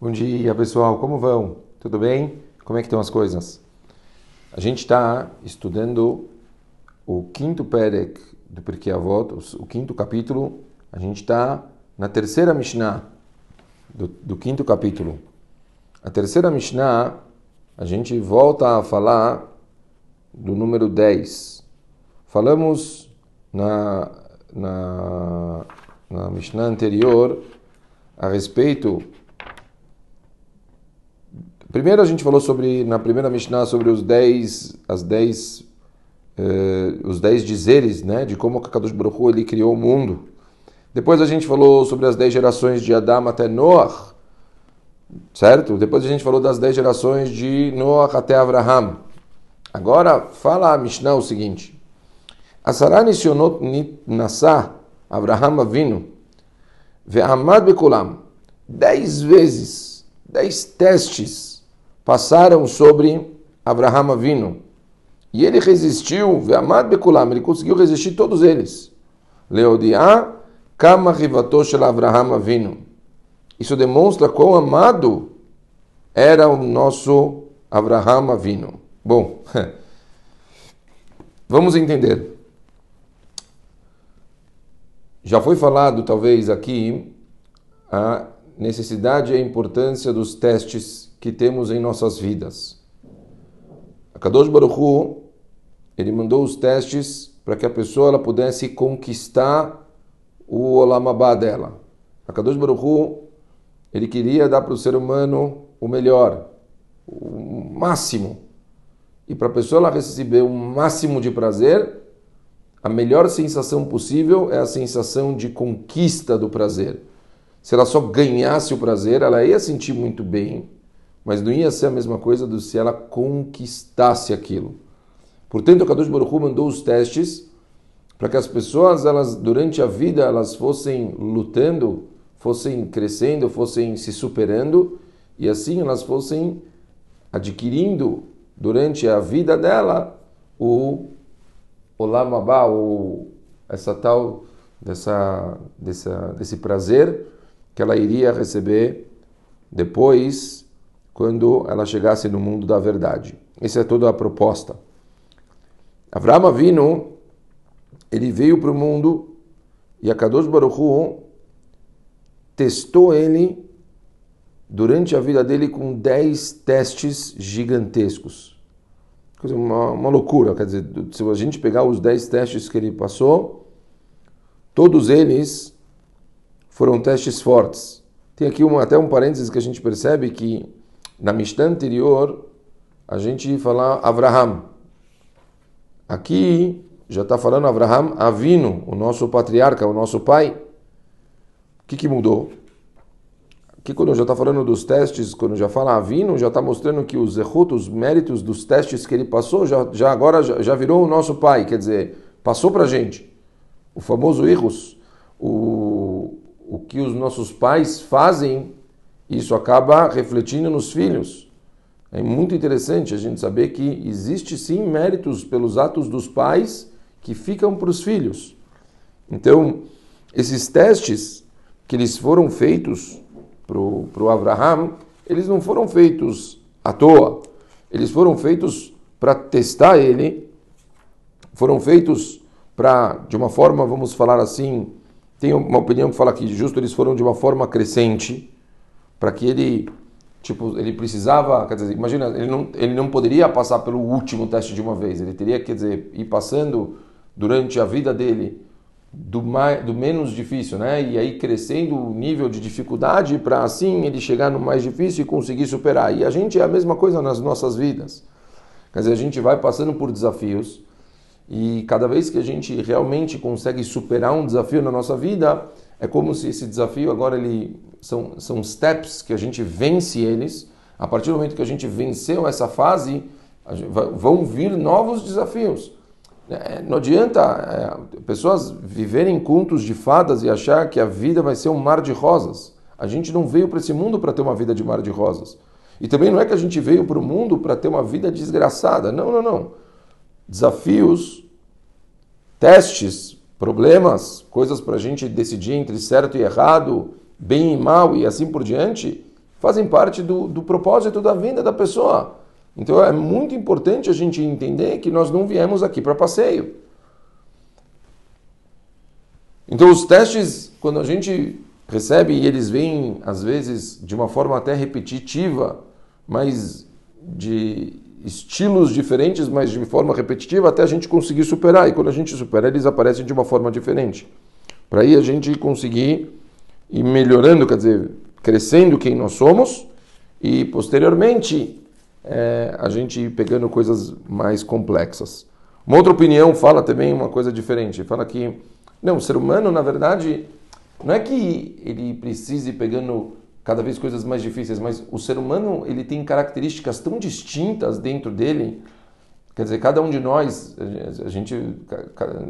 Bom dia, pessoal. Como vão? Tudo bem? Como é que estão as coisas? A gente está estudando o quinto Perek do Pirkei Avot, o quinto capítulo. A gente está na terceira Mishnah do, do quinto capítulo. A terceira Mishnah, a gente volta a falar do número 10. Falamos na, na, na Mishnah anterior a respeito. Primeiro a gente falou sobre, na primeira Mishnah, sobre os 10, as 10, eh, os 10 dizeres, né, de como o Kadosh Baruch Hu, ele criou o mundo. Depois a gente falou sobre as 10 gerações de Adam até Noah, certo? Depois a gente falou das 10 gerações de Noah até Abraham. Agora fala a Mishnah o seguinte: Asara nisionot nasa Abraham avinu ve'amad bekulam. Dez vezes, dez testes passaram sobre Abraham avinu. E ele resistiu, ve'amad bekulam, ele conseguiu resistir todos eles. Leodiá kama rivatosh Abraham avinu. Isso demonstra quão amado era o nosso Abraham avinu. Bom, vamos entender. Já foi falado, talvez, aqui, a necessidade e a importância dos testes que temos em nossas vidas. A Kadosh Baruch Hu, ele mandou os testes para que a pessoa ela pudesse conquistar o Olam Abba dela. A Kadosh Baruch Hu, ele queria dar para o ser humano o melhor, o máximo. E para a pessoa ela receber o máximo de prazer, a melhor sensação possível é a sensação de conquista do prazer. Se ela só ganhasse o prazer, ela ia sentir muito bem, mas não ia ser a mesma coisa do se ela conquistasse aquilo. Portanto, o Kadosh Baruch Hu mandou os testes para que as pessoas, elas durante a vida, elas fossem lutando, fossem crescendo, fossem se superando e assim elas fossem adquirindo durante a vida dela o Olam Abba, o, essa tal, dessa, dessa, desse prazer que ela iria receber depois, quando ela chegasse no mundo da verdade. Essa é toda a proposta. Avraham Avinu, ele veio para o mundo e a Kadosh Baruch Hu testou ele durante a vida dele com dez testes gigantescos uma, uma loucura. Quer dizer, se a gente pegar os 10 testes que ele passou, todos eles foram testes fortes. Tem aqui uma, até um parênteses que a gente percebe que na Mishnah anterior a gente fala Abraham. Aqui já está falando Abraham Avino, o nosso patriarca, o nosso pai. O que, que mudou? que quando já está falando dos testes, quando já fala Avino, já está mostrando que os zehut, os méritos dos testes que ele passou, já, já agora já, já virou o nosso pai, quer dizer, passou para a gente. O famoso Irus, o, o que os nossos pais fazem, isso acaba refletindo nos filhos. É muito interessante a gente saber que existe sim méritos pelos atos dos pais que ficam para os filhos. Então, esses testes que eles foram feitos para o Abraham, eles não foram feitos à toa. Eles foram feitos para testar ele, foram feitos para, de uma forma, vamos falar assim, tem uma opinião que fala que justo eles foram de uma forma crescente, para que ele, tipo, ele precisava, quer dizer, imagina, ele não, ele não poderia passar pelo último teste de uma vez, ele teria, quer dizer, ir passando durante a vida dele do, mais, do menos difícil, né? E aí crescendo o nível de dificuldade para assim ele chegar no mais difícil e conseguir superar. E a gente é a mesma coisa nas nossas vidas. Quer dizer, a gente vai passando por desafios e cada vez que a gente realmente consegue superar um desafio na nossa vida, é como se esse desafio agora ele são, são steps que a gente vence eles. A partir do momento que a gente venceu essa fase, vão vir novos desafios. É, não adianta é, pessoas viverem contos de fadas e achar que a vida vai ser um mar de rosas. A gente não veio para esse mundo para ter uma vida de mar de rosas. E também não é que a gente veio para o mundo para ter uma vida desgraçada. Não, não, não. Desafios, testes, problemas, coisas para a gente decidir entre certo e errado, bem e mal e assim por diante, fazem parte do, do propósito da vida da pessoa. Então é muito importante a gente entender que nós não viemos aqui para passeio. Então os testes, quando a gente recebe e eles vêm às vezes de uma forma até repetitiva, mas de estilos diferentes, mas de forma repetitiva, até a gente conseguir superar. E quando a gente supera, eles aparecem de uma forma diferente. Para aí a gente conseguir ir melhorando, quer dizer, crescendo quem nós somos e posteriormente é, a gente pegando coisas mais complexas. Uma outra opinião fala também uma coisa diferente. Fala que não, o ser humano, na verdade, não é que ele precise pegando cada vez coisas mais difíceis, mas o ser humano ele tem características tão distintas dentro dele. Quer dizer, cada um de nós, a gente,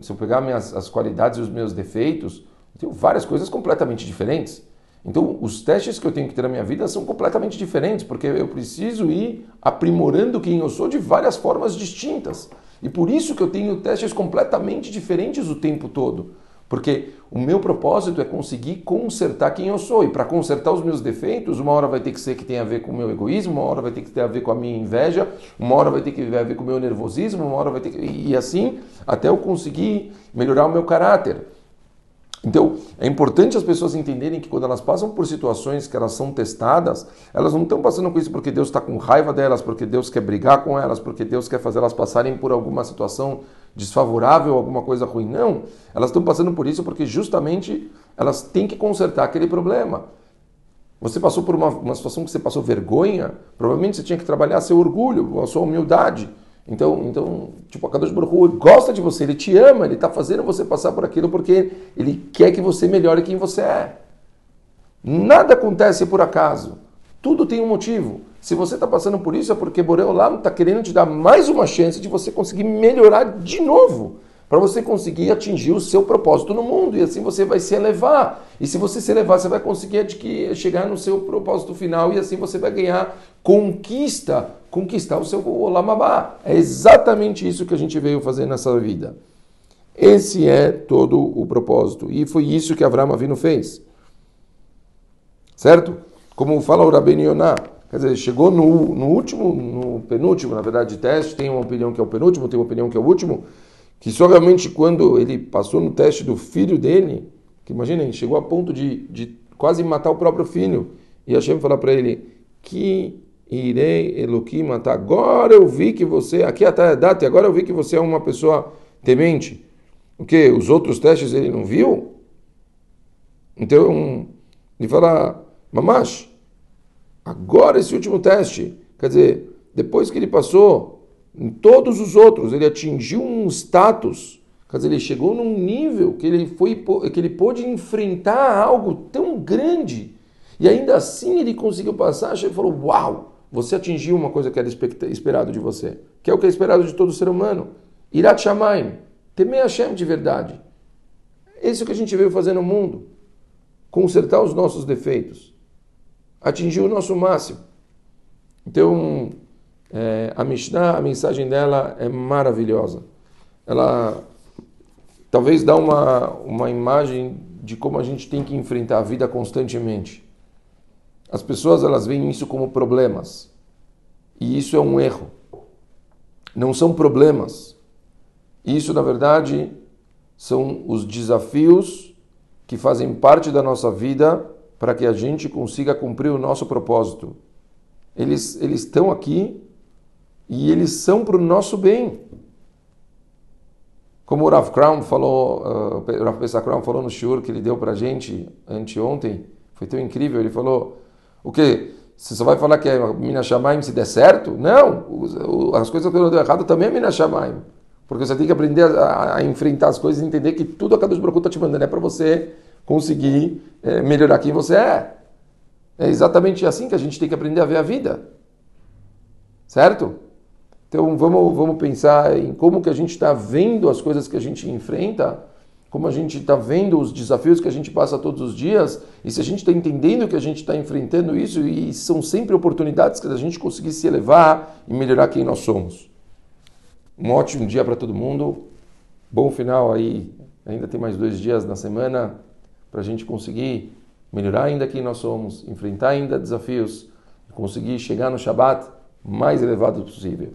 se eu pegar minhas, as qualidades e os meus defeitos, tenho várias coisas completamente diferentes. Então, os testes que eu tenho que ter na minha vida são completamente diferentes, porque eu preciso ir aprimorando quem eu sou de várias formas distintas. E por isso que eu tenho testes completamente diferentes o tempo todo. Porque o meu propósito é conseguir consertar quem eu sou. E para consertar os meus defeitos, uma hora vai ter que ser que tem a ver com o meu egoísmo, uma hora vai ter que ter a ver com a minha inveja, uma hora vai ter que ter a ver com o meu nervosismo, uma hora vai ter que. E assim, até eu conseguir melhorar o meu caráter. Então, é importante as pessoas entenderem que quando elas passam por situações que elas são testadas, elas não estão passando com isso porque Deus está com raiva delas, porque Deus quer brigar com elas, porque Deus quer fazer elas passarem por alguma situação desfavorável, alguma coisa ruim. Não. Elas estão passando por isso porque justamente elas têm que consertar aquele problema. Você passou por uma, uma situação que você passou vergonha, provavelmente você tinha que trabalhar seu orgulho, a sua humildade. Então, então tipo, a Kadosh Baruch Hu gosta de você, ele te ama, ele está fazendo você passar por aquilo porque ele quer que você melhore quem você é. Nada acontece por acaso. Tudo tem um motivo. Se você está passando por isso, é porque Boreolam está querendo te dar mais uma chance de você conseguir melhorar de novo para você conseguir atingir o seu propósito no mundo e assim você vai se elevar. E se você se elevar, você vai conseguir adquirir, chegar no seu propósito final e assim você vai ganhar conquista, conquistar o seu Olamabá. É exatamente isso que a gente veio fazer nessa vida. Esse é todo o propósito. E foi isso que Avraham Avinu fez. Certo? Como fala o Rabbeinu Yonah, quer dizer, chegou no, no último, no penúltimo, na verdade, teste, tem uma opinião que é o penúltimo, tem uma opinião que é o último, que só realmente quando ele passou no teste do filho dele, que imaginem, chegou a ponto de, de quase matar o próprio filho, e Hashem falar para ele, que irei Eloquim matar, agora eu vi que você, aqui até a data, agora eu vi que você é uma pessoa temente. O que? Os outros testes ele não viu? Então, ele fala, mamash, agora esse último teste, quer dizer, depois que ele passou em todos os outros, ele atingiu um status, quer dizer, ele chegou num nível que ele, foi, que ele pôde enfrentar algo tão grande. E ainda assim ele conseguiu passar, ele falou: Uau, você atingiu uma coisa que era esperado de você, que é o que é esperado de todo ser humano. Irat Shamaim, temer Hashem de verdade. Esse é o que a gente veio fazer no mundo. Consertar os nossos defeitos. Atingir o nosso máximo. Então, é, a Mishnah, a mensagem dela é maravilhosa. Ela talvez dá uma, uma imagem de como a gente tem que enfrentar a vida constantemente. As pessoas elas veem isso como problemas. E isso é um erro. Não são problemas. Isso, na verdade, são os desafios que fazem parte da nossa vida para que a gente consiga cumprir o nosso propósito. Eles, eles estão aqui e eles são para o nosso bem. Como o Rav Crown falou, uh, o Rav Pesach Crown falou no shiur que ele deu para a gente anteontem, foi tão incrível, ele falou, o que? Você só vai falar que é Minas Shamaim se der certo? Não, as coisas que eu deu errado também é Minas Shamaim. Porque você tem que aprender a, a, enfrentar as coisas e entender que tudo a Kadosh Baruch está te mandando é para você conseguir é, melhorar quem você é. É exatamente assim que a gente tem que aprender a ver a vida. Certo? Então vamos, vamos pensar em como que a gente está vendo as coisas que a gente enfrenta, como a gente está vendo os desafios que a gente passa todos os dias, e se a gente está entendendo que a gente está enfrentando isso, e são sempre oportunidades que a gente conseguir se elevar e melhorar quem nós somos. Um ótimo dia para todo mundo, bom final aí, ainda tem mais dois dias na semana para a gente conseguir melhorar ainda quem nós somos, enfrentar ainda desafios, conseguir chegar no Shabat mais elevado possível.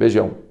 Beijão.